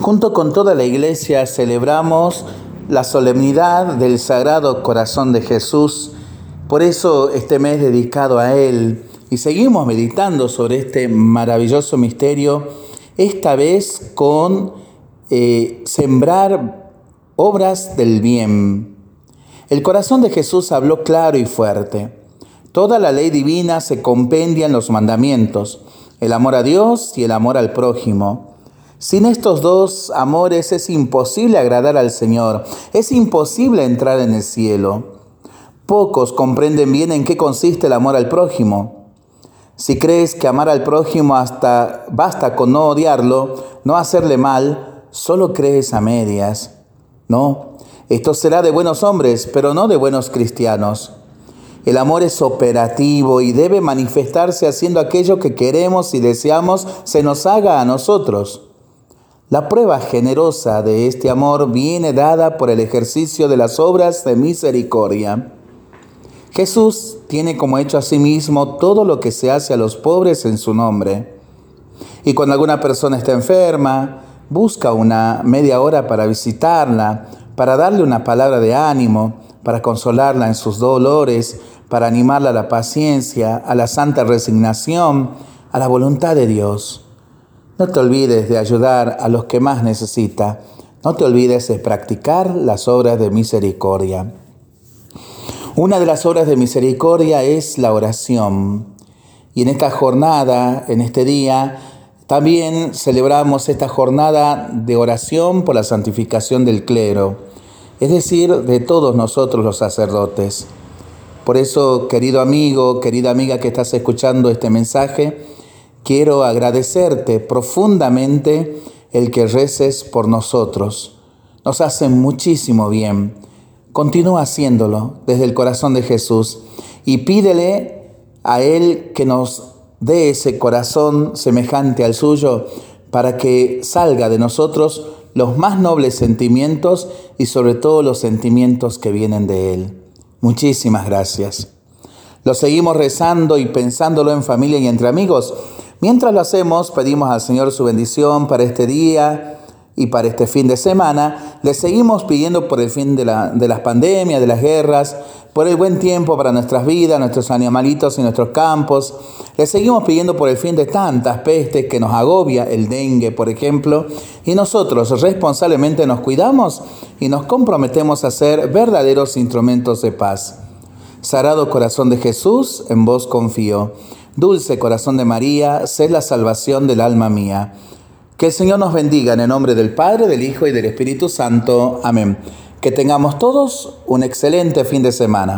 Junto con toda la iglesia celebramos la solemnidad del Sagrado Corazón de Jesús. Por eso este mes dedicado a Él y seguimos meditando sobre este maravilloso misterio, esta vez con eh, sembrar obras del bien. El corazón de Jesús habló claro y fuerte. Toda la ley divina se compendia en los mandamientos, el amor a Dios y el amor al prójimo. Sin estos dos amores es imposible agradar al Señor, es imposible entrar en el cielo. Pocos comprenden bien en qué consiste el amor al prójimo. Si crees que amar al prójimo hasta basta con no odiarlo, no hacerle mal, solo crees a medias. No, esto será de buenos hombres, pero no de buenos cristianos. El amor es operativo y debe manifestarse haciendo aquello que queremos y deseamos se nos haga a nosotros. La prueba generosa de este amor viene dada por el ejercicio de las obras de misericordia. Jesús tiene como hecho a sí mismo todo lo que se hace a los pobres en su nombre. Y cuando alguna persona está enferma, busca una media hora para visitarla, para darle una palabra de ánimo, para consolarla en sus dolores, para animarla a la paciencia, a la santa resignación, a la voluntad de Dios. No te olvides de ayudar a los que más necesita. No te olvides de practicar las obras de misericordia. Una de las obras de misericordia es la oración. Y en esta jornada, en este día, también celebramos esta jornada de oración por la santificación del clero, es decir, de todos nosotros los sacerdotes. Por eso, querido amigo, querida amiga que estás escuchando este mensaje, quiero agradecerte profundamente el que reces por nosotros. Nos hace muchísimo bien. Continúa haciéndolo desde el corazón de Jesús y pídele a Él que nos dé ese corazón semejante al suyo para que salga de nosotros los más nobles sentimientos y sobre todo los sentimientos que vienen de Él. Muchísimas gracias. Lo seguimos rezando y pensándolo en familia y entre amigos. Mientras lo hacemos, pedimos al Señor su bendición para este día y para este fin de semana. Le seguimos pidiendo por el fin de, las pandemias, de las guerras, por el buen tiempo para nuestras vidas, nuestros animalitos y nuestros campos. Le seguimos pidiendo por el fin de tantas pestes que nos agobia, el dengue, por ejemplo, y nosotros responsablemente nos cuidamos y nos comprometemos a ser verdaderos instrumentos de paz. Sagrado corazón de Jesús, en vos confío. Dulce corazón de María, sé la salvación del alma mía. Que el Señor nos bendiga en el nombre del Padre, del Hijo y del Espíritu Santo. Amén. Que tengamos todos un excelente fin de semana.